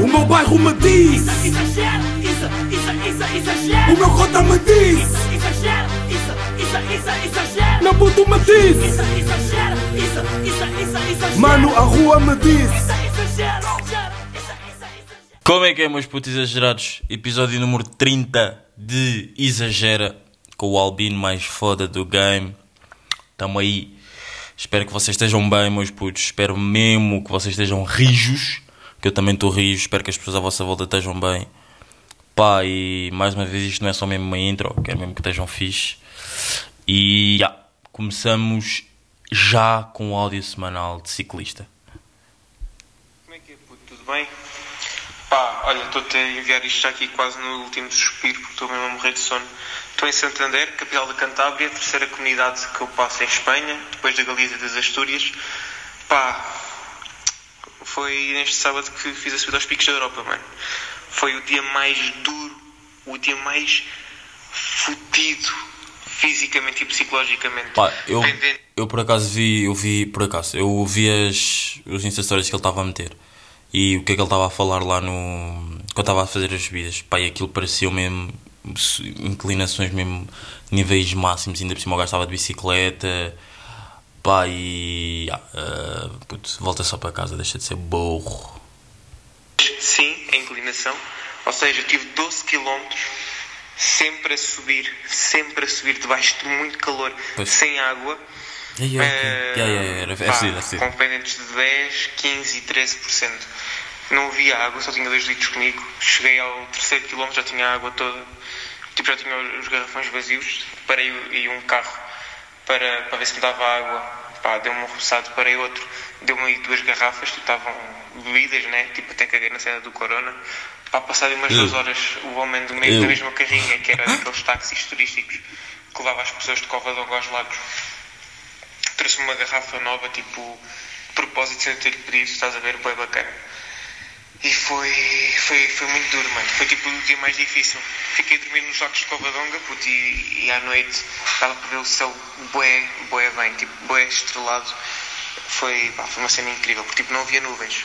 O meu bairro me diz Isso, exagero, isso, isso, isso, exagero. O meu cota me diz Isso, exagero, isso, isso, isso, exagero. Meu puto me diz Isso, exagero, isso, isso, isso, exagero. Mano, a rua me diz isso, exagero. Como é que é, meus putos exagerados? Episódio número 30 de Exagera com o Albino mais foda do game. Tamo aí. Espero que vocês estejam bem, meus putos. Espero mesmo que vocês estejam rijos. Que eu também estou rijo. Espero que as pessoas à vossa volta estejam bem. Pá, e mais uma vez isto não é só mesmo uma intro. Quero mesmo que estejam fixe. E já, começamos já com o áudio semanal de ciclista. Como é que é, puto? Tudo bem? Pá, olha, estou-te a enviar isto aqui quase no último suspiro, porque estou mesmo a morrer de sono. Estou em Santander, capital da Cantábria, terceira comunidade que eu passo em Espanha, depois da Galiza e das Astúrias. Pá, foi neste sábado que fiz a subida aos picos da Europa, mano. Foi o dia mais duro, o dia mais fodido, fisicamente e psicologicamente. Pá, eu, eu por acaso vi, eu vi, por acaso, eu vi as, os Insta Stories que ele estava a meter e o que é que ele estava a falar lá no. quando estava a fazer as subidas. Pá, e aquilo parecia mesmo inclinações mesmo, níveis máximos, ainda por cima o gajo estava de bicicleta. Pá, e. ah, puto, volta só para casa, deixa de ser burro. Sim, a inclinação. Ou seja, tive 12 km sempre a subir, sempre a subir debaixo de muito calor, Pois. sem água. Ok. Eh, Yeah, yeah, yeah, era- pá, é fedido. com pendentes de 10, 15 e 13%. Não havia água, só tinha 2 litros comigo. Cheguei ao terceiro quilómetro, já tinha a água toda. Tipo, já tinha os garrafões vazios. Parei e um carro para, para ver se me dava água. Pá, deu-me um roçado, parei outro. Deu-me aí duas garrafas, tipo, estavam bebidas, né? Tipo, até caguei na cena do Corona. Pá, passado umas duas horas, o homem do meio da mesma carrinha, que era daqueles táxis turísticos que levava as pessoas de Covadonga aos lagos, trouxe-me uma garrafa nova, tipo, propósito sem ter pedido, estás a ver, bem bacana. E foi, foi, foi muito duro, mano. Foi tipo o dia mais difícil. Fiquei a dormir nos lagos de Covadonga, puto, e, e à noite estava para ver o céu bué, bué bem, tipo, bué estrelado. Foi, pá, foi uma cena incrível, porque tipo, não havia nuvens.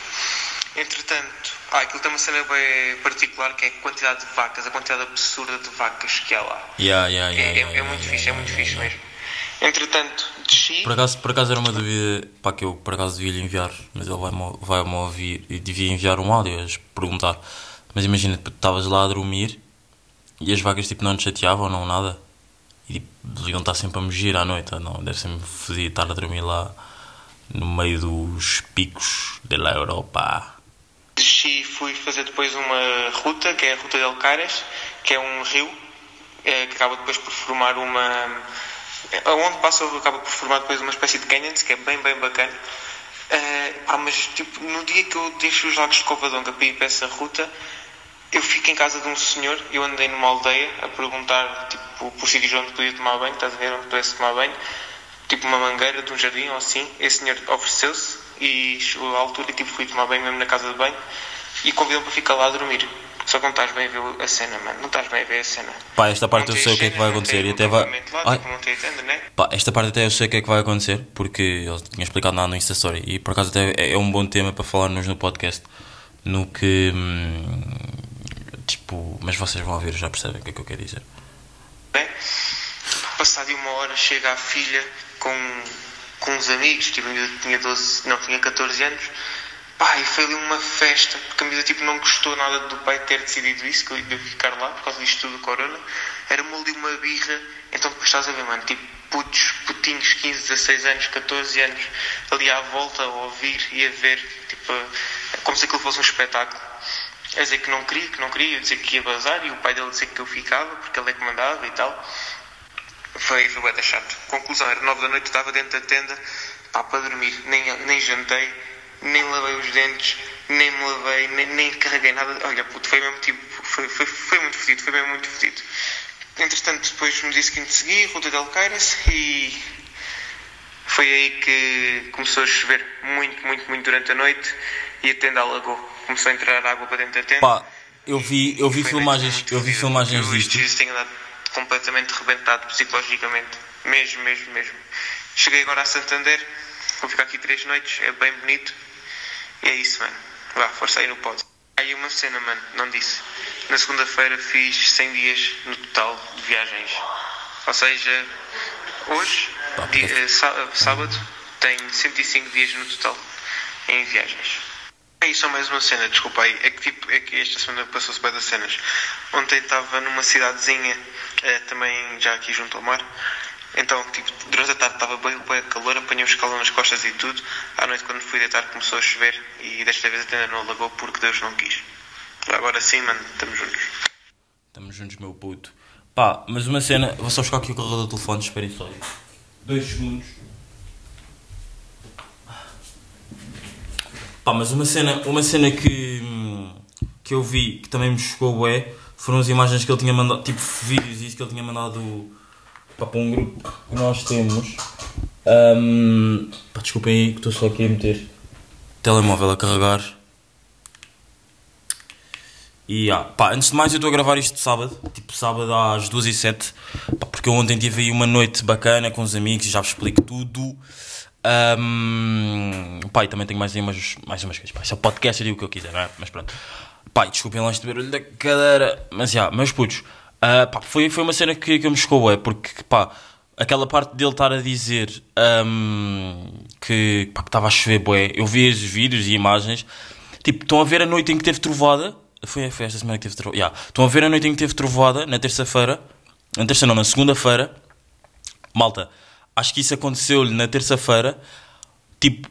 Entretanto, ah, aquilo tem uma cena bem particular que é a quantidade de vacas, a quantidade absurda de vacas que há lá. Yeah, yeah, É, yeah, é- é yeah, muito fixe, é muito fixe mesmo. Entretanto, desci. Por acaso, por acaso era uma dúvida pá, que eu por acaso devia lhe enviar, mas ele vai-me vai -me ouvir e devia enviar um áudio a perguntar. Mas imagina, tu estavas lá a dormir e as vacas tipo, não te chateavam, não nada. E tipo, deviam estar sempre a mugir à noite, não? Deve ser me fodido estar a dormir lá no meio dos picos da Europa. Desci e fui fazer depois uma ruta, que é a Ruta del Caires, que é um rio eh, que acaba depois por formar uma. Onde passa acaba por formar depois uma espécie de canyons, que é bem, bem bacana. Pá, mas tipo, no dia que eu deixo os lagos de Covadonga para ir para essa ruta, eu fico em casa de um senhor, eu andei numa aldeia a perguntar tipo, por sítios onde podia tomar banho, estás a ver onde pudesse tomar banho, tipo uma mangueira de um jardim ou assim. Esse senhor ofereceu-se e chegou à altura e tipo, fui tomar banho mesmo na casa de banho e convidou-me para ficar lá a dormir. Só que não estás bem a ver a cena, mano. Não estás bem a ver a cena. Pá, esta parte Não eu sei o que é que vai acontecer e até vai. Lá, tipo, não tem tenda, né? Pá, esta parte até eu sei o que é que vai acontecer, porque ele tinha explicado nada no Insta Story e por acaso até é é um bom tema para falarmos no podcast. No que. hum, tipo, mas vocês vão ouvir, já percebem o que é que eu quero dizer. né? Passado uma hora chega a filha com, com uns amigos, tipo, miúda tinha 12, não, tinha 14 anos. E foi ali uma festa, porque a miúda tipo, não gostou nada do pai ter decidido isso, que eu ia ficar lá por causa disto tudo do corona. Era-me ali uma birra, então depois estás a ver, mano, tipo, putos, putinhos, 15, 16 anos, 14 anos, ali à volta a ouvir e a ver, tipo, como se aquilo fosse um espetáculo. A dizer que não queria, que não queria, a dizer que ia bazar e o pai dele dizer que eu ficava, porque ele é que mandava e tal. Foi, foi bué chato. Conclusão, era nove da noite, estava dentro da tenda, pá, para dormir. Nem, nem jantei, nem lavei os dentes, nem me lavei, nem, nem carreguei nada. Olha, puto, foi mesmo tipo, foi, foi, foi muito fedido, foi mesmo muito fedido. Entretanto, depois no dia seguinte segui, Ruta del Caires, e foi aí que começou a chover muito, muito, muito durante a noite, e a tenda alagou. Começou a entrar água para dentro da tenda. Pá, eu vi, eu vi filmagens, eu vi filmagens Eu disto. dias tenho andado completamente rebentado psicologicamente. Mesmo, mesmo, mesmo. Cheguei agora a Santander, vou ficar aqui três noites, é bem bonito. E é isso, mano. Vá, força aí no pódio. Aí uma, cena, mano, não disse. Na segunda-feira fiz 100 dias no total de viagens. Ou seja, hoje, di- eh, sá- sábado, tenho 105 dias no total em viagens. É só mais uma cena, desculpa aí. É que, tipo, é que esta semana passou-se bem das cenas. Ontem estava numa cidadezinha, eh, também já aqui junto ao mar. Então, tipo, durante a tarde estava bem, bem calor, apanhei um escalão nas costas e tudo. À noite, quando fui deitar, começou a chover e desta vez até não alagou porque Deus não quis. Agora sim, mano, estamos juntos. Estamos juntos, meu puto. Pá, mas uma cena. Vou só buscar aqui o carregador do telefone, esperem só. Dois segundos. Pá, mas uma cena, uma cena que, que eu vi que também me chocou é foram as imagens que ele tinha mandado, tipo vídeos e isso que ele tinha mandado para um grupo que nós temos. Hum, pá, desculpem aí que estou só aqui a meter telemóvel a carregar. E ah, pá, antes de mais eu estou a gravar isto sábado, tipo sábado às 2 e 7 pá, porque eu ontem tive aí uma noite bacana com os amigos e já vos explico tudo. Ahm, pá, e também tenho mais, umas, mais umas coisas. Pá, isso é podcast, eu digo o que eu quiser, não é? Mas pronto. Pá, desculpem lá este barulho da cadeira. Mas já, meus putos, ah, pá, foi, foi uma cena que, que me chocou, é porque pá, aquela parte dele estar a dizer ahm, que estava a chover, bué. Eu vi os vídeos e imagens, tipo, estão a ver a noite em que teve trovada. Foi, foi esta semana que teve trovada. Yeah. Estão a ver a noite em que teve trovada, na terça-feira. Na terça não, na segunda-feira. Malta, acho que isso aconteceu-lhe na terça-feira. Tipo,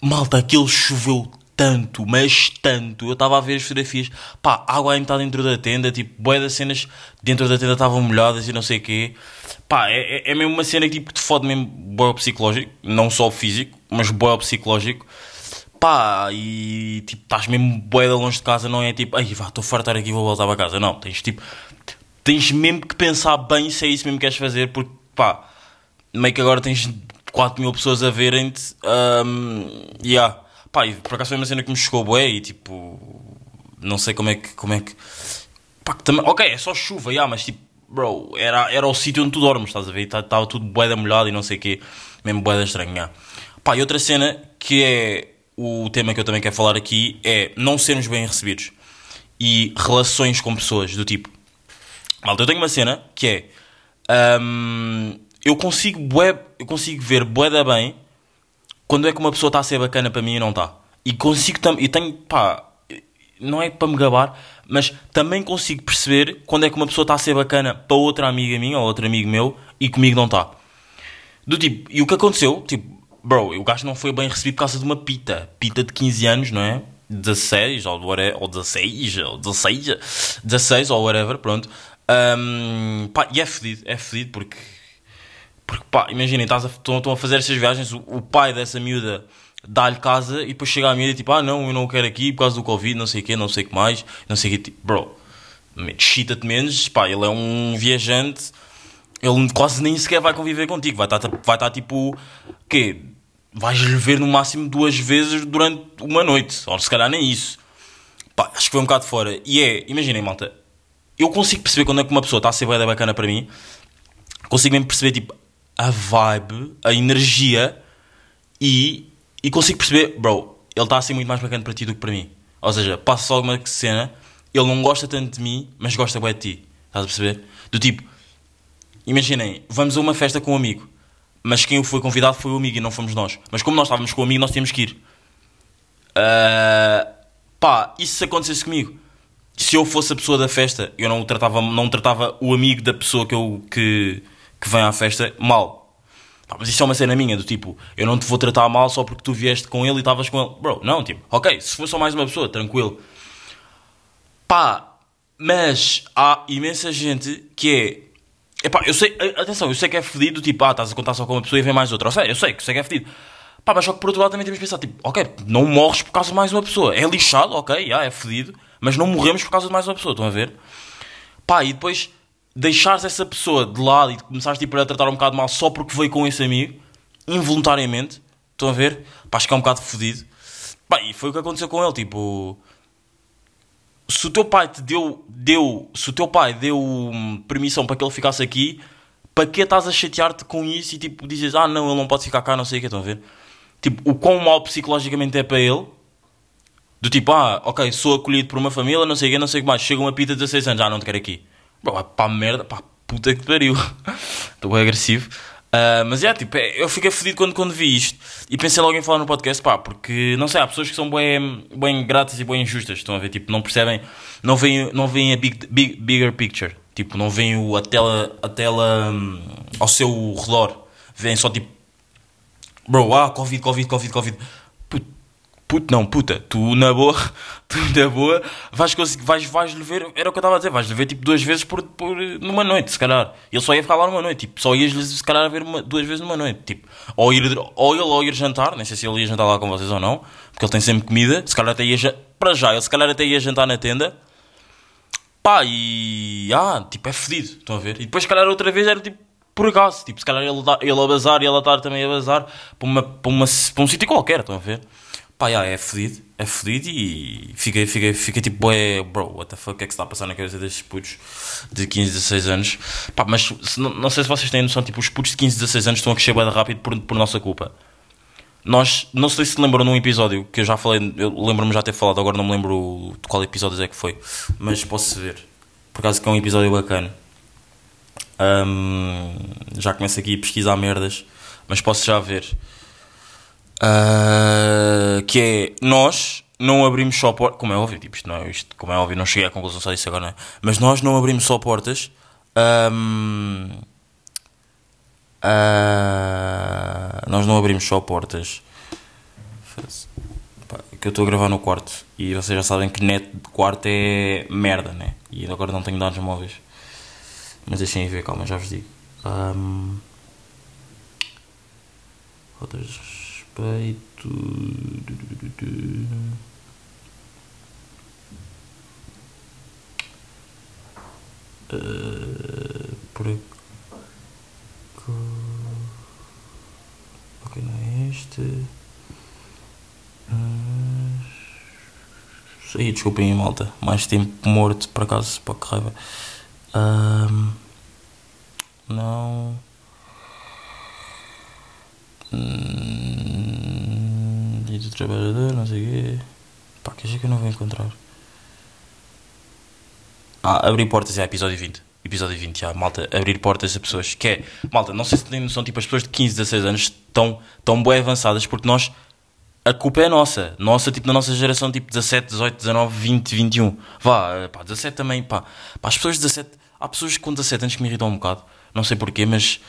malta, aquilo choveu tanto, mas tanto. Eu estava a ver as fotografias. Pá, água ainda está dentro da tenda. Tipo, boé das cenas dentro da tenda estavam molhadas e não sei o quê. Pá, é, é, é mesmo uma cena que tipo, te fode mesmo boé psicológico. Não só físico, mas boé psicológico. Pá, e tipo, estás mesmo boé de longe de casa. Não é tipo, ai vá, estou a fartar aqui vou voltar para casa. Não, tens tipo, tens mesmo que pensar bem se é isso mesmo que queres fazer. Porque, pá, meio que agora tens 4 mil pessoas a verem-te. Um, yeah. Pá, e por acaso foi uma cena que me chegou bué e tipo. Não sei como é que. Como é que pá, que ok, é só chuva, yeah, mas tipo, bro, era, era o sítio onde tu dormes, estás a ver? Estava tudo bué da molhado e não sei o quê. Mesmo bué da estranho, yeah. Pá, e outra cena que é o tema que eu também quero falar aqui é não sermos bem recebidos e relações com pessoas do tipo. Malta, eu tenho uma cena que é. hum, eu consigo bué, eu consigo ver bué da bem quando é que uma pessoa está a ser bacana para mim e não está. E consigo também. E tenho. pá. Não é para me gabar, mas também consigo perceber quando é que uma pessoa está a ser bacana para outra amiga minha ou outro amigo meu e comigo não está. Do tipo, e o que aconteceu? Tipo, bro, o gajo não foi bem recebido por causa de uma pita. Pita de 15 anos, não é? 16 ou, whatever, ou 16 ou 16, 16 ou whatever, pronto. Um, pá, e é fedido, é fedido porque porque pá, imaginem, estão, a fazer estas viagens, o, o pai dessa miúda dá-lhe casa e depois chega a miúda e tipo, ah não, eu não quero aqui por causa do Covid, não sei o quê, não sei o que mais, não sei o quê, tipo, bro, chita-te menos, pá, ele é um viajante, ele quase nem sequer vai conviver contigo, vai estar, vai estar tipo, quê? Vais-lhe ver no máximo duas vezes durante uma noite, ou se calhar nem isso. Pá, acho que foi um bocado fora. E é, imaginem, malta, eu consigo perceber quando é que uma pessoa está a ser bacana para mim, consigo mesmo perceber tipo a vibe, a energia e, e consigo perceber, bro, ele está a ser muito mais bacana para ti do que para mim. Ou seja, passa só alguma cena, ele não gosta tanto de mim, mas gosta bem de ti. Estás a perceber? Do tipo, imaginem, vamos a uma festa com um amigo, mas quem foi convidado foi o amigo e não fomos nós. Mas como nós estávamos com o amigo, nós tínhamos que ir. Ah, pá, e se acontecesse comigo? Se eu fosse a pessoa da festa, eu não tratava, não tratava o amigo da pessoa que, eu, que, que vem à festa mal. Pá, mas isso é uma cena minha, do tipo, eu não te vou tratar mal só porque tu vieste com ele e estavas com ele. Bro, não, tipo, ok, se for só mais uma pessoa, tranquilo. Pá, mas há imensa gente que é. Epá, eu sei, atenção, eu sei que é fedido, tipo, ah, estás a contar só com uma pessoa e vem mais outra. Eu sei, eu sei que sei que é fedido. Pá, mas só que por outro lado também temos que pensar, tipo, ok, não morres por causa de mais uma pessoa. É lixado, ok, já, é fedido, mas não morremos por causa de mais uma pessoa, estão a ver? Pá, e depois deixares essa pessoa de lado e começares tipo, a tratar um bocado mal só porque veio com esse amigo, involuntariamente, estão a ver? Pá, acho que é um bocado fedido. Pá, e foi o que aconteceu com ele, tipo se o teu pai te deu, deu se o teu pai deu hum, permissão para que ele ficasse aqui, para que estás a chatear-te com isso e tipo dizes, ah não, ele não pode ficar cá, não sei o que, estão a ver? Tipo, o quão mal psicologicamente é para ele, Do tipo, ah, ok, sou acolhido por uma família, não sei o que, não sei o que mais. Chega uma pita de 16 anos, ah, não te quero aqui. Vai pá, merda, pá, puta que pariu. Estou bem agressivo. Ah, mas é, tipo, é, eu fiquei fedido quando, quando vi isto. E pensei logo em falar no podcast, pá, porque, não sei, há pessoas que são bem, bem ingratas e bem injustas, estão a ver? Tipo, não percebem, não veem, não veem a big, big- bigger picture. Tipo, não veem o, a tela, a tela hum, ao seu redor. Veem só, tipo, Bro, ah, Covid, Covid, Covid, Covid. Puto, não, puta. Tu na boa, tu na boa, vais vais, vais lhe ver, era o que eu estava a dizer, vais lhe ver tipo duas vezes por, por, numa noite, se calhar. Ele só ia ficar lá numa noite, tipo, só ias se calhar ver uma, duas vezes numa noite, tipo. Ou, ir, ou ele ou ir jantar, nem sei se ele ia jantar lá com vocês ou não, porque ele tem sempre comida, se calhar até ia, para já, ele se calhar até ia jantar na tenda. Pá, e. Ah, tipo, é fedido, estão a ver? E depois, se calhar, outra vez era tipo por acaso, tipo, se calhar ele, ele a bazar e ela estar também a bazar para, uma, para, uma, para um sítio qualquer, estão a ver? Pá, yeah, é fedido, é fedido e fica, fica, fica tipo, é, bro, what the fuck, o que é que se está a passar na cabeça destes putos de 15, 16 anos? Pá, mas se- não, não sei se vocês têm noção, tipo, os putos de 15, 16 anos estão a crescer bem rápido por, por nossa culpa. Nós, não sei se lembram num episódio que eu já falei, eu lembro-me já ter falado, agora não me lembro de qual episódio é que foi, mas posso ver. Por acaso que é um episódio bacana. Ahm, já começo aqui a pesquisar merdas, mas posso já ver. Ah, que é nós não abrimos só portas, como é óbvio, tipo, isto não é, isto, como é óbvio, não cheguei à conclusão só disso agora, não é? Mas nós não abrimos só portas. ahm, ah, nós não abrimos só portas. Que eu estou a gravar no quarto e vocês já sabem que net de quarto é merda, né? E agora não tenho dados móveis. Mas deixem ver, calma, já vos digo. Um, de respeito. Uh, por. Ok, não é este. Mas... Aí, desculpem, malta. Mais tempo morto, por acaso, para que raiva. Ahm, não. Hum, do trabalhador, não sei o quê. Pá, que é que eu não vou encontrar? Ah, abrir portas é episódio 20. Episódio 20, já, malta, abrir portas a pessoas. Que é, malta, não sei se têm noção, tipo, as pessoas de 15, 16 anos estão, estão bem avançadas porque nós, a culpa é nossa. Nossa, tipo, na nossa geração, tipo, 17, 18, 19, 20, 21. Vá, pá, 17 também, pá. Pá, as pessoas de 17, há pessoas com 17 anos que me irritam um bocado. Não sei porquê, mas,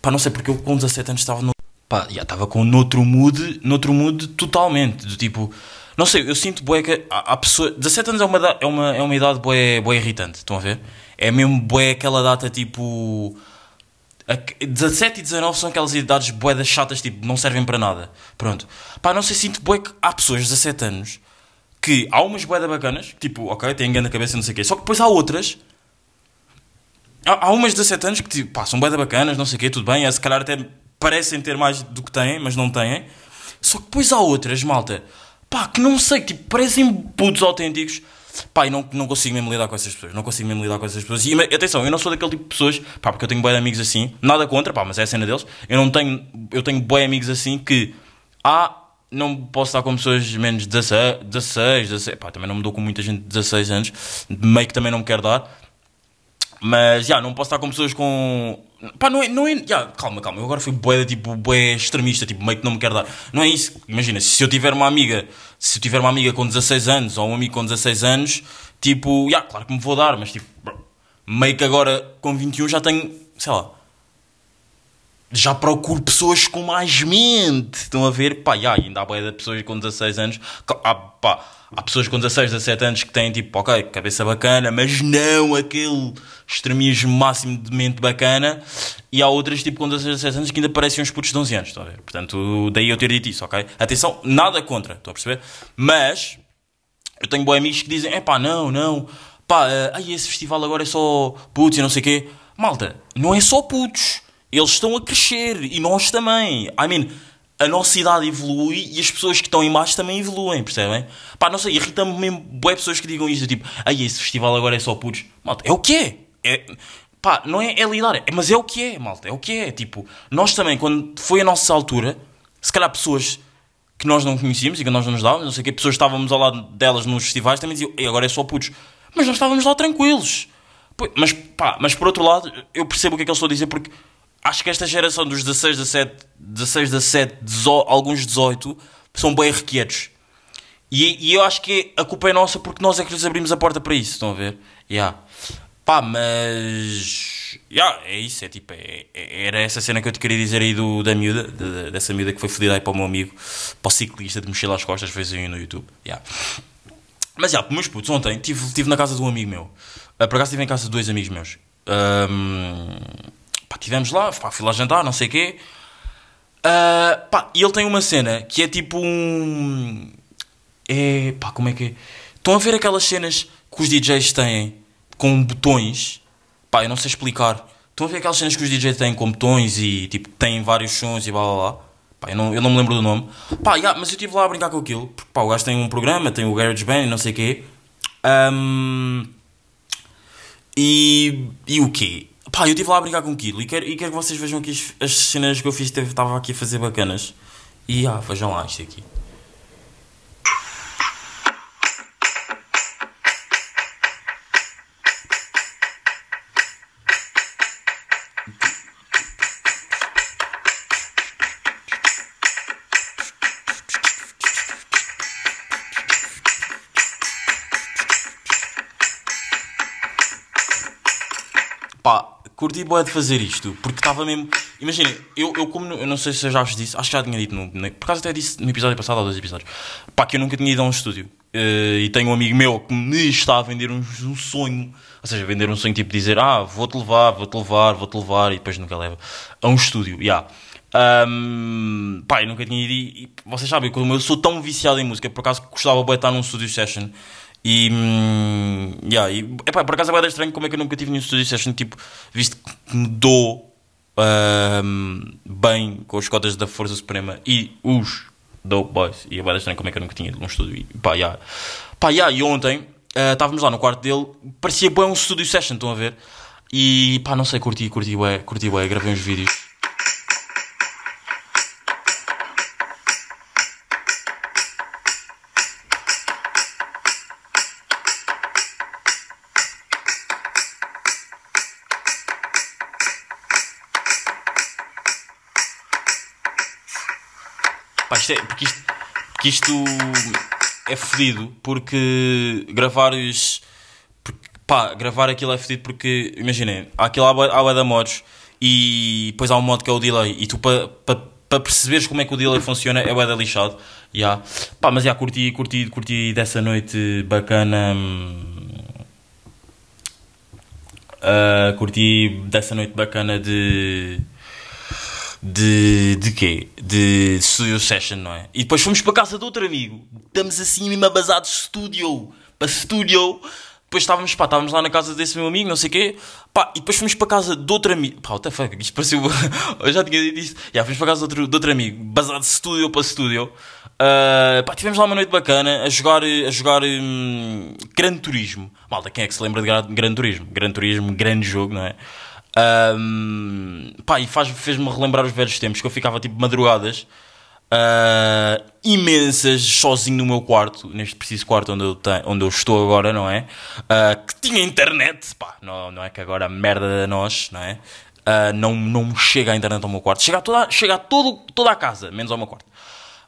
pá, não sei porque eu com 17 anos estava no. Pá, já estava com noutro mood, noutro mood totalmente. Do tipo, não sei, eu sinto bué que há, pessoas. 17 anos é uma, é uma, é uma idade bué, bué irritante, estão a ver? É mesmo bué aquela data tipo. a que- 17 e 19 são aquelas idades boedas chatas, tipo, não servem para nada. Pronto. Pá, não sei, sinto bué que há pessoas de 17 anos que há umas boedas bacanas, tipo, ok, têm grande cabeça, não sei o quê. Só que depois há outras. Há, há umas de 17 anos que, tipo, pá, são boedas bacanas, não sei o quê, tudo bem. Se calhar até parecem ter mais do que têm, mas não têm. Só que depois há outras, malta, pá, que não sei, tipo, parecem putos autênticos. Pá, e não, não consigo mesmo lidar com essas pessoas. Não consigo mesmo lidar com essas pessoas. E atenção, eu não sou daquele tipo de pessoas, pá, porque eu tenho bem amigos assim. Nada contra, pá, mas é a cena deles. Eu não tenho, eu tenho bem amigos assim que, ah, não posso estar com pessoas de menos de 16, 16, 16, pá, também não me dou com muita gente de 16 anos, meio que também não me quero dar. Mas, já, não posso estar com pessoas com... Pá, não é... Não é já, calma, calma. Eu agora fui bué, tipo, bué extremista, tipo, meio que não me quero dar. Não é isso. Imagina, se eu tiver uma amiga... Se eu tiver uma amiga com 16 anos ou um amigo com 16 anos, tipo... Já, claro que me vou dar, mas, tipo... bro, Meio que agora, com 21, já tenho... Sei lá... Já procuro pessoas com mais mente. Estão a ver? Pá, já, ainda há bué de pessoas com 16 anos. Há, pá, há pessoas com 16, 17 anos que têm tipo, ok, cabeça bacana, mas não aquele extremismo máximo de mente bacana. E há outras tipo com 16, 17 anos que ainda parecem uns putos de 11 anos. Estão a ver? Portanto, daí eu ter dito isso, ok? Atenção, nada contra, estão a perceber? Mas eu tenho bons amigos que dizem: é pá, não, não, pá, ai, esse festival agora é só putos e não sei o quê. Malta, não é só putos. Eles estão a crescer e nós também. I mean, a nossa idade evolui e as pessoas que estão em baixo também evoluem, percebem? Pá, não sei, irrita-me mesmo boé pessoas que digam isto, tipo, ai, esse festival agora é só putos. Malta, é o que é? Pá, não é, é lidar, é, mas é o que é, malta, é o que é. Tipo, nós também, quando foi a nossa altura, se calhar pessoas que nós não conhecíamos e que nós não nos dávamos, não sei o que, pessoas que estávamos ao lado delas nos festivais também diziam, agora é só putos. Mas nós estávamos lá tranquilos. Mas pá, mas por outro lado, eu percebo o que é que eles estão a dizer porque acho que esta geração dos 16, 17, 16, 17, 18, alguns 18, são bem requietos. E, e eu acho que a culpa é nossa porque nós é que lhes abrimos a porta para isso, estão a ver? Yeah. Pá, mas. Yeah, é isso, é tipo. é- é- era essa cena que eu te queria dizer aí do, da miúda, de- de- dessa miúda que foi fodida aí para o meu amigo, para o ciclista de mochila às costas, fez aí no YouTube. Yeah. Mas já, meus putos, ontem estive tive na casa de um amigo meu. Ah, por acaso estive em casa de dois amigos meus. Pá, estivemos lá, pá, fui lá jantar, não sei o quê. Ah, pá, e ele tem uma cena que é tipo um. É. pá, como é que é? Estão a ver aquelas cenas que os DJs têm com botões? Pá, eu não sei explicar. Estão a ver aquelas cenas que os DJs têm com botões e tipo têm vários sons e blá blá blá? Pá, eu não, eu não me lembro do nome. Pá, yeah, mas eu estive lá a brincar com aquilo. Porque pá, o gajo tem um programa, tem o GarageBand e não sei o quê. Ahm, e, e o quê? Pá, eu estive lá a brincar com aquilo e quero, e quero que vocês vejam aqui as, as cenas que eu fiz, estava aqui a fazer bacanas. E ah, vejam lá isto aqui. Curti boa de fazer isto, porque estava mesmo. Imagina, eu, eu como. Eu não sei se eu já vos disse, acho que já tinha dito, no, por acaso até disse no episódio passado ou dois episódios. Pá, que eu nunca tinha ido a um estúdio. Eh, e tenho um amigo meu que me está a vender um, um sonho. Ou seja, vender um sonho tipo dizer: Ah, vou-te levar, vou-te levar, vou-te levar, e depois nunca leva. A um estúdio, já. Ahm, pá, eu nunca tinha ido e, e vocês sabem, como eu sou tão viciado em música, por acaso gostava de estar num studio session e, hum, yeah, e epá, por acaso é estranho como é que eu nunca tive nenhum studio session, tipo, visto que me dou ahm, bem com os cotas da Força Suprema e os Dope Boys, e é bem estranho como é que eu nunca tinha ido num estúdio, e pá, yeah. pá, yeah, e ontem ah, estávamos lá no quarto dele, parecia bem um studio session, estão a ver? E pá, não sei, curti, curti, ué, curti, ué, gravei uns vídeos. Pá, isto é, porque isto, porque isto é fedido, porque gravar os. Pá, gravar aquilo é fedido porque, imaginem, aquilo há há da modos e depois há um modo que é o delay e tu para pa, pa perceberes como é que o delay funciona é da lixado. Yeah. Pá, mas já curti, curti, curti dessa noite bacana. ah, curti dessa noite bacana de de, de quê? De studio session, não é? E depois fomos para casa de outro amigo. Estamos assim mesmo abasados studio. Para studio. Depois estávamos, pá, estávamos lá na casa desse meu amigo, não sei o quê. Pá, e depois fomos para casa de outro amigo. Pá, what the fuck, isto pareceu... Eu já tinha dito isto. Já, fomos para casa de outro, de outro amigo. Basado de para studio. Ah, pá, tivemos lá uma noite bacana a jogar, a jogar Gran Turismo. Malta, quem é que se lembra de Gran, Gran Turismo? Gran Turismo, grande jogo, não é? Ahm, pá, e fez-me relembrar os velhos tempos que eu ficava tipo madrugadas ah, imensas sozinho no meu quarto, neste preciso quarto onde eu, te- onde eu estou agora, não é? Ah, que tinha internet, pá, não, não é que agora a merda de nós, não é? Ah, não, não chega a internet ao meu quarto, chega a, toda, chega a todo, toda a casa, menos ao meu quarto.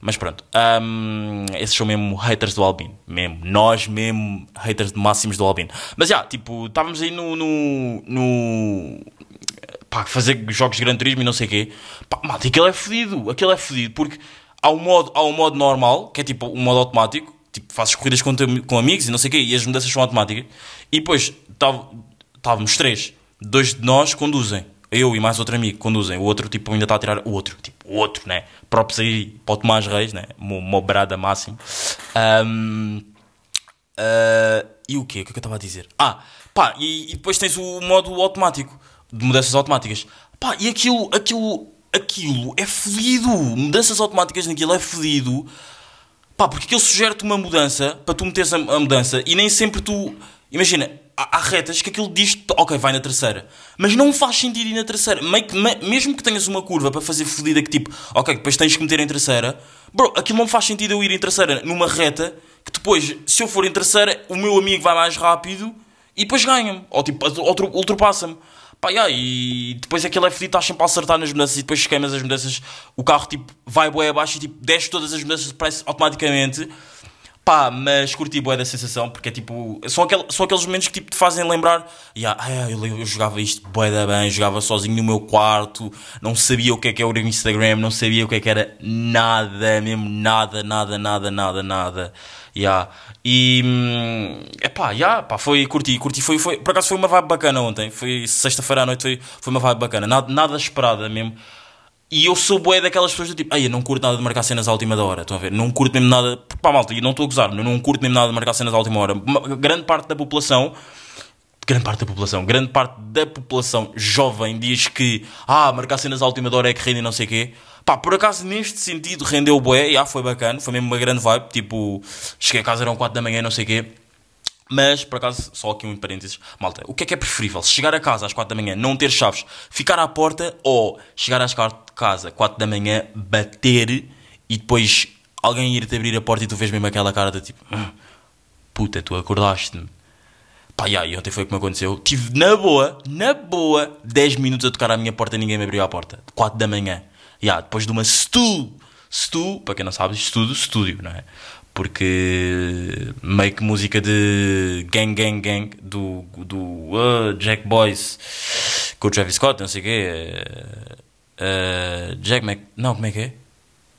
Mas pronto, ahm, esses são mesmo haters do Albino. Mesmo, nós mesmo haters máximos do Albino. Mas já, tipo, estávamos aí no. no, no pá, fazer jogos de Gran Turismo e não sei o quê. Pá, malta, aquilo é fodido. Aquilo é fodido porque há um modo, há um modo normal, que é tipo um modo automático. Tipo, fazes corridas com, com amigos e não sei o quê, e as mudanças são automáticas. E depois estávamos três. Dois de nós conduzem. Eu e mais outro amigo conduzem. O outro, tipo, ainda está a tirar. O outro, tipo, o outro, né? Próprio aí para o Tomás Reis, né? Mo brada máximo. Ahm, ah, e o quê? O que é que eu estava a dizer? Ah, pá, e, e depois tens o modo automático, de mudanças automáticas. Pá, e aquilo, aquilo, aquilo é fodido. Mudanças automáticas naquilo é fodido. Pá, porque aquilo sugere-te uma mudança para tu meteres a, a mudança e nem sempre tu. Imagina, há, há retas que aquilo diz ok, vai na terceira. Mas não faz sentido ir na terceira. Mesmo que tenhas uma curva para fazer fodida que tipo, ok, depois tens que meter em terceira. Bro, aquilo não faz sentido eu ir em terceira numa reta que depois, se eu for em terceira, o meu amigo vai mais rápido e depois ganha-me. Ou tipo, ultrapassa-me. Pá, yeah, e depois aquilo é fedido, estás sempre a acertar nas mudanças e depois queimas as mudanças, o carro tipo vai bué abaixo e tipo desce todas as mudanças parece automaticamente. Pá, mas curti bué da sensação porque é tipo, são, são aqueles momentos que tipo te fazem lembrar, yeah, ah, eu, eu jogava isto bué da bem, jogava sozinho no meu quarto, não sabia o que é que era o Instagram, não sabia o que é que era nada, mesmo nada, nada, nada, nada, nada. Yeah. E hum, epá, yeah, pá, foi curti, curti, foi, foi, por acaso foi uma vibe bacana ontem, foi sexta-feira à noite, foi, foi uma vibe bacana, nada, nada esperada mesmo. E eu sou bué daquelas pessoas do tipo, ai, eu não curto nada de marcar cenas à última da hora, estão a ver? Não curto mesmo nada, pá, malta, e não estou a gozar, eu não curto mesmo nada de marcar cenas à última hora. Uma- grande parte da população, grande parte da população, grande parte da população jovem diz que, ah, marcar cenas à última da hora é que rende e não sei o quê. Pá, por acaso neste sentido rendeu bué, e ah, foi bacana, foi mesmo uma grande vibe, tipo, cheguei a casa eram 4 da manhã, não sei o quê. Mas, por acaso, só aqui um parênteses. Malta, o que é que é preferível? Chegar a casa às 4 da manhã, não ter chaves, ficar à porta ou chegar às 4 de casa, 4 da manhã, bater e depois alguém ir-te abrir a porta e tu vês mesmo aquela cara de tipo, "Hum, puta, tu acordaste-me. Pá, e ontem foi o que me aconteceu. Tive na boa, na boa, 10 minutos a tocar à minha porta e ninguém me abriu a porta. 4 da manhã. Yeah, depois de uma stu, stu, para quem não sabe, estudo, estúdio, não é? Porque meio que música de Gang Gang Gang do, do uh, Jack Boys com o Travis Scott, não sei o quê. Uh, Jack Mac. Não, como é que é?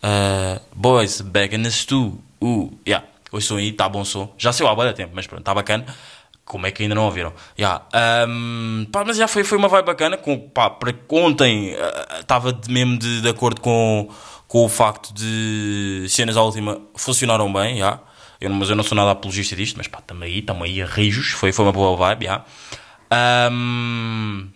Uh, boys, back in the stew. Uh, yeah. Hoje som aí, tá bom som. Já saiu há bastante tempo, mas pronto, tá bacana. Como é que ainda não ouviram? Yeah. Um, pá, mas já foi, foi uma vibe bacana. Com, pá, para ontem estava mesmo de, de acordo com, com o facto de cenas à última funcionaram bem. Yeah. Eu, mas eu não sou nada apologista disto, mas pá, estamos aí, estamos aí a rijos. Foi, foi uma boa vibe. Yeah. Um,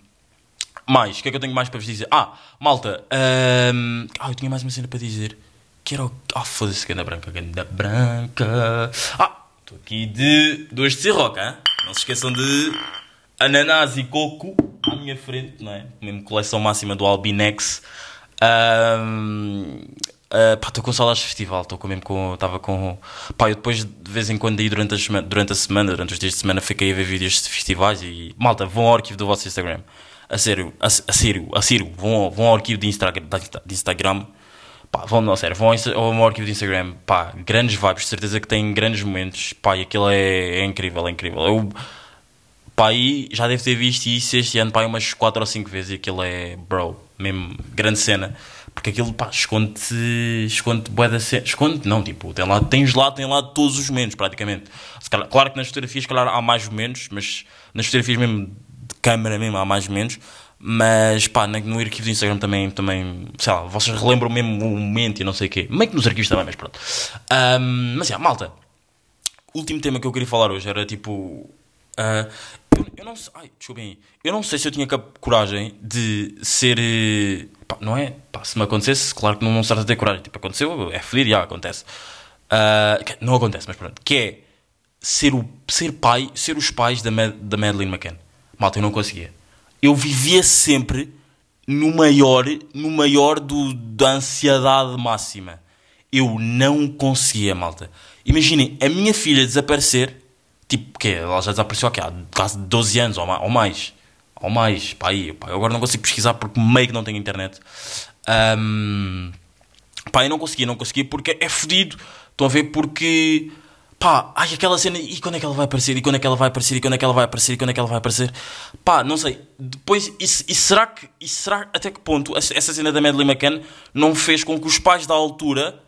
mais, o que é que eu tenho mais para vos dizer? Ah, malta, ahm, ah, eu tinha mais uma cena para dizer. Que era o. Ah, foda-se, ganda branca, ganda branca. Ah, estou aqui de. Dois de Ciroca, hein? Não se esqueçam de. Ananás e coco à minha frente, não é? Mesmo coleção máxima do Albinex. Ahm, ah, pá, estou com saudades de festival, estou mesmo com. Estava com. Pá, eu depois de vez em quando aí durante a, semana, durante a semana, durante os dias de semana, fiquei a ver vídeos de festivais e. Malta, vão ao arquivo do vosso Instagram. A sério, a, a sério, a sério, vão, vão ao arquivo de Instagram, de Instagram pá, vão, não, sério, vão ao, arquivo de Instagram, pá, grandes vibes, de certeza que têm grandes momentos, pá, e aquilo é, é incrível, é incrível. Eu, pá, aí já deve ter visto isso este ano, pá, umas 4 ou 5 vezes, e aquilo é, bro, mesmo, grande cena. Porque aquilo, pá, esconde-te, esconde bué da cena, esconde não, tipo, tem lá, tens lá, tem lá todos os momentos, praticamente. Calhar- claro que nas fotografias, calhar, há mais momentos, mas nas fotografias mesmo, de câmera mesmo, há mais momentos. Mas pá, no arquivo do Instagram também, também, sei lá, vocês relembram mesmo o momento e não sei o quê. Meio que nos arquivos também, mas pronto. Ahm, mas já, malta. O último tema que eu queria falar hoje era tipo. ah, eu, não sei. Ai, desculpem. Eu não sei se eu tinha coragem de ser. eh, pá, não é? Pá, se me acontecesse, claro que não, não se de ter coragem. Tipo, aconteceu, é feliz, já acontece. Que- não acontece, mas pronto. Que é ser, o, ser pai, ser os pais da, Mad, da Madeleine McCann. Malta, eu não conseguia. Eu vivia sempre no maior, no maior do, da ansiedade máxima. Eu não conseguia, malta. Imaginem, a minha filha desaparecer, tipo, que ela já desapareceu aqui há quase 12 anos ou ou mais. Ou mais, pá, aí, pá, eu agora não consigo pesquisar porque meio que não tenho internet. Ahm, Pá, eu não conseguia, não conseguia porque é fodido. Estão a ver? Porque, pá, ai, aquela cena, e quando é que ela vai aparecer? E quando é que ela vai aparecer? E quando é que ela vai aparecer? E quando é que ela vai aparecer? Pá, não sei. Depois, e, e será que, e será até que ponto essa cena da Madeleine McCann não fez com que os pais da altura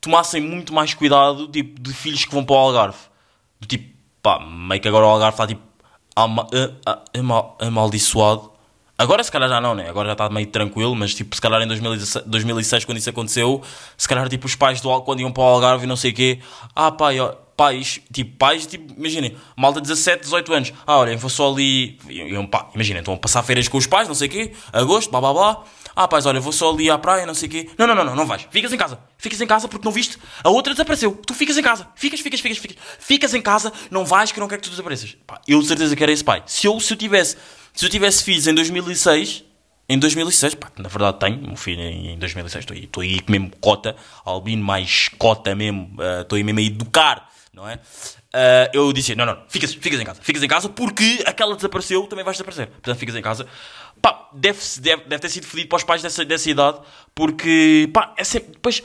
tomassem muito mais cuidado, tipo, de filhos que vão para o Algarve? Do tipo, pá, meio que agora o Algarve está tipo ama- ama- amaldiçoado. Agora se calhar já não, né? Agora já está meio tranquilo, mas tipo, se calhar em 2016, 2006, quando isso aconteceu, se calhar tipo os pais do Al- quando iam para o Algarve e não sei o quê, ah pai, ó, pais, tipo, pais, tipo, imaginem, malta de 17, 18 anos. Ah, olhem, vou só ali. Imaginem, estão a passar férias com os pais, não sei o quê, agosto, blá blá blá. Ah, pais, olha, vou só ali à praia, não sei o quê. Não, não, não, não, não vais. Ficas em casa. Ficas em casa porque não viste. A outra desapareceu. Tu ficas em casa. Ficas, ficas, ficas, ficas. Ficas em casa, não vais que não quero que tu desapareças. Pá, eu de certeza que era esse pai. Se eu, se eu tivesse, se eu tivesse filhos em 2006, em 2006, pá, na verdade tenho um filho em 2006, estou aí, estou aí mesmo cota, albino mais cota mesmo, eh, estou aí mesmo a educar, não é? Eh, eu disse, não, não, ficas, ficas em casa, ficas em casa porque aquela desapareceu, também vais desaparecer. Portanto, ficas em casa. Pá, deve, deve, deve ter sido fedido para os pais dessa, dessa idade, porque, pá, é sempre, depois...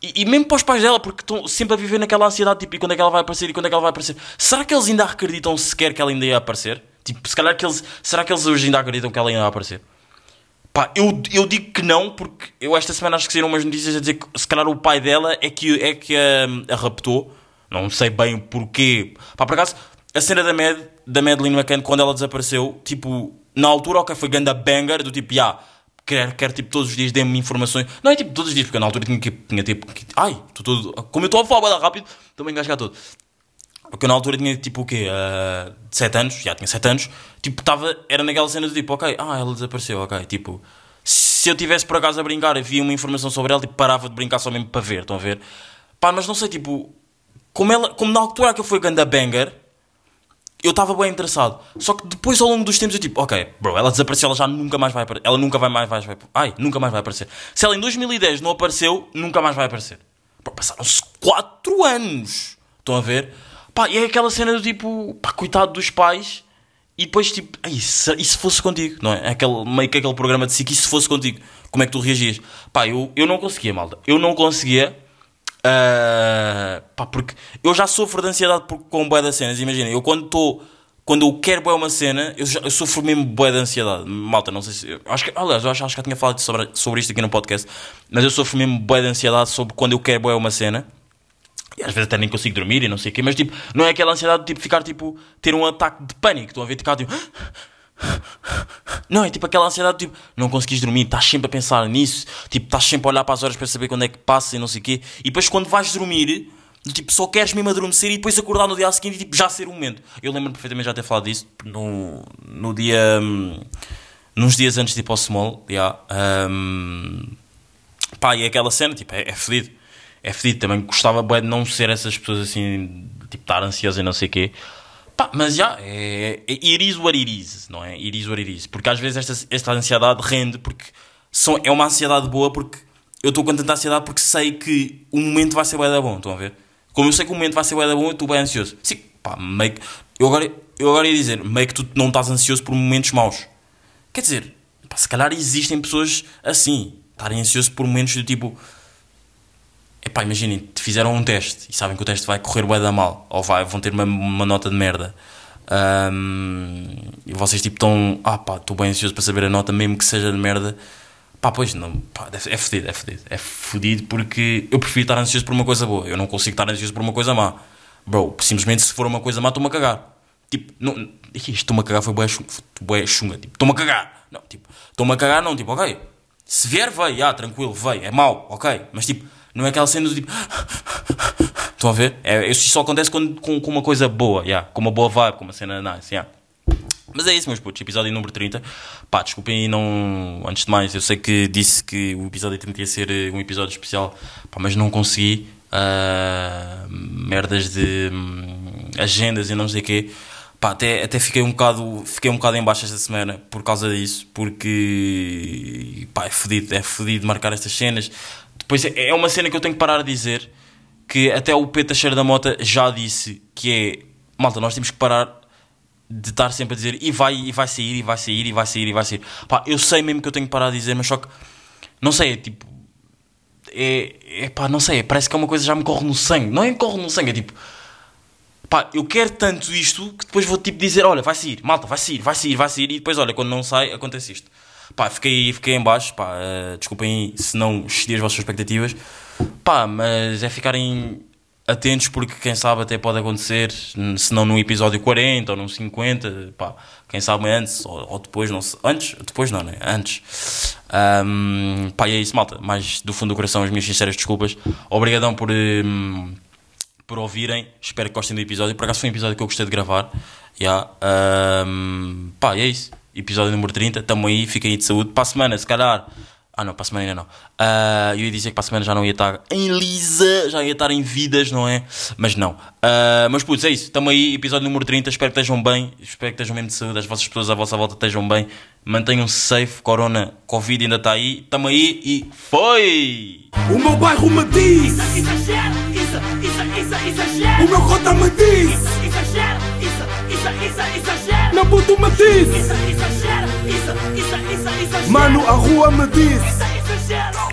E, e mesmo para os pais dela, porque estão sempre a viver naquela ansiedade, tipo, e quando é que ela vai aparecer, e quando é que ela vai aparecer. Será que eles ainda acreditam sequer que ela ainda ia aparecer? Tipo, se calhar que eles... Será que eles hoje ainda acreditam que ela ainda vai aparecer? Pá, eu, eu digo que não, porque eu esta semana acho que saíram umas notícias a dizer que se calhar o pai dela é que, é que a, a raptou. Não sei bem porquê. Pá, por acaso, a cena da, Mad, da Madeline McCann, quando ela desapareceu, tipo, na altura, ok, foi ganda banger, do tipo, já, yeah, quer, quer tipo todos os dias dê-me informações. Não é tipo todos os dias, porque na altura tinha, tinha tipo, que- ai, estou todo, como eu estou a falar rápido, a engasgar todo. Porque na altura tinha tipo o quê? Uh, 7 anos, já tinha 7 anos. Tipo, estava, era naquela cena do tipo, ok, ah, ela desapareceu, ok. Tipo, se eu tivesse por acaso a brincar e via uma informação sobre ela, tipo, parava de brincar só mesmo para ver, estão a ver? Pá, mas não sei, tipo, como, ela, como na altura que eu fui ganda banger, eu estava bem interessado. Só que depois ao longo dos tempos eu tipo, ok, bro, ela desapareceu, ela já nunca mais vai aparecer. Ela nunca vai mais, vai, vai, ai, nunca mais vai aparecer. Se ela em 2010 não apareceu, nunca mais vai aparecer. Passaram-se 4 anos. Estão a ver? Pá, e é aquela cena do tipo, pá, coitado dos pais. E depois tipo, e se, e se fosse contigo, não é? Aquele, meio que aquele programa de si e se fosse contigo, como é que tu reagias? Pá, eu, eu não conseguia, malta. Eu não conseguia. Ah, pá, porque eu já sofro de ansiedade por, com bué das cenas. Imagina, eu quando estou. Quando eu quero bué uma cena, eu, já, eu sofro mesmo bué de ansiedade. Malta, não sei se. eu Acho que, aliás, eu acho, acho que já tinha falado sobre, sobre isto aqui no podcast. Mas eu sofro mesmo bué de ansiedade sobre quando eu quero bué uma cena. E às vezes até nem consigo dormir e não sei o quê. Mas tipo, não é aquela ansiedade de tipo, ficar tipo. ter um ataque de pânico. Estão a ver? Ficar tipo. Não, é tipo aquela ansiedade, tipo, não conseguis dormir, estás sempre a pensar nisso, tipo, estás sempre a olhar para as horas para saber quando é que passa e não sei o quê, e depois quando vais dormir, tipo, só queres mesmo adormecer e depois acordar no dia seguinte e tipo, já ser o momento. Eu lembro perfeitamente já ter falado disso no, no dia. hum, nos dias antes de ir para o Small, yeah, hum, pá, e é aquela cena, tipo, é, é fedido. É fedido, também gostava bué de não ser essas pessoas assim, tipo, estar ansiosa e não sei o quê. Pá, mas já, é, é it is what it is, não é? It is what it is. Porque às vezes esta, esta ansiedade rende, porque são, é uma ansiedade boa, porque eu estou com tanta ansiedade porque sei que o momento vai ser bué da bom, estão a ver? Como eu sei que o momento vai ser bué da bom, eu estou bem ansioso. Sim, pá, meio que, eu, agora, eu agora ia dizer, meio que tu não estás ansioso por momentos maus. Quer dizer, pá, se calhar existem pessoas assim, estarem ansiosos por momentos do tipo... Epá, imaginem, te fizeram um teste e sabem que o teste vai correr bué da mal, ou vai, vão ter uma, uma nota de merda. Ahm, e vocês tipo estão, ah pá, estou bem ansioso para saber a nota, mesmo que seja de merda. Pá, pois não, pá, é fedido, é fedido. É fedido porque eu prefiro estar ansioso por uma coisa boa, eu não consigo estar ansioso por uma coisa má. Bro, simplesmente se for uma coisa má, estou-me a cagar. Tipo, não, estou-me a cagar foi bué chunga, tipo, estou-me a cagar. Não, tipo, estou-me a cagar, não, tipo, ok, se vier, veio, ah, tranquilo, veio, é mau, ok, mas tipo, não é aquela cena do tipo. Estão a ver? É, isso só acontece quando, com, com uma coisa boa, yeah, com uma boa vibe, com uma cena nice. Yeah. Mas é isso, meus putos, episódio número 30. Pá, desculpem não. Antes de mais, eu sei que disse que o episódio 30 ia ser eh, um episódio especial, pá, mas não consegui. Ah, merdas de hum, agendas e não sei o quê. Pá, até, até fiquei um bocado fiquei um bocado em baixo esta semana por causa disso, porque pá, é fodido, é fodido marcar estas cenas. Depois é, é uma cena que eu tenho que parar de dizer que até o Pedro Teixeira da Mota já disse que é malta, nós temos que parar de estar sempre a dizer e vai, e vai sair, e vai sair, e vai sair, e vai sair. Pá, eu sei mesmo que eu tenho que parar de dizer, mas só que não sei, é tipo é, é pá, não sei, parece que é uma coisa que já me corre no sangue. Não é que corre no sangue, é tipo pá, eu quero tanto isto que depois vou tipo dizer, olha, vai sair, malta, vai sair, vai sair, vai sair, e depois olha, quando não sai, acontece isto. Pá, fiquei, fiquei em baixo, pá, eh, desculpem se não excedi as vossas expectativas, pá, mas é ficarem atentos porque quem sabe até pode acontecer, se não no episódio 40 ou no 50, pá, quem sabe antes ou, ou depois, não sei, antes, depois não, né? Antes. Ahm, pá, e é isso, malta, mais do fundo do coração as minhas sinceras desculpas. Obrigadão por, hum, por ouvirem. Espero que gostem do episódio. Por acaso foi um episódio que eu gostei de gravar. Yeah. ahm, pá, é isso. Episódio número 30. Tamo aí, fiquem aí de saúde. Para a semana, se calhar. Ah, não, para a semana ainda não. Ah, eu ia dizer que para a semana já não ia estar em Lisa, já ia estar em vidas, não é? Mas não. Ah, mas putz, é isso. Tamo aí, episódio número 30. Espero que estejam bem. Espero que estejam mesmo de saúde. As vossas pessoas à vossa volta estejam bem. Mantenham-se safe. Corona, Covid ainda está aí. Tamo aí e foi! O meu bairro me diz, Exagero, isso, isso, isso, exagero. o meu cota me diz, Exagero, isso, isso, isso, exagero. Meu puta me disse. Isso, é exagera, isso, isso, isso, exagera. É Mano, a rua me disse. Isso, é exagera.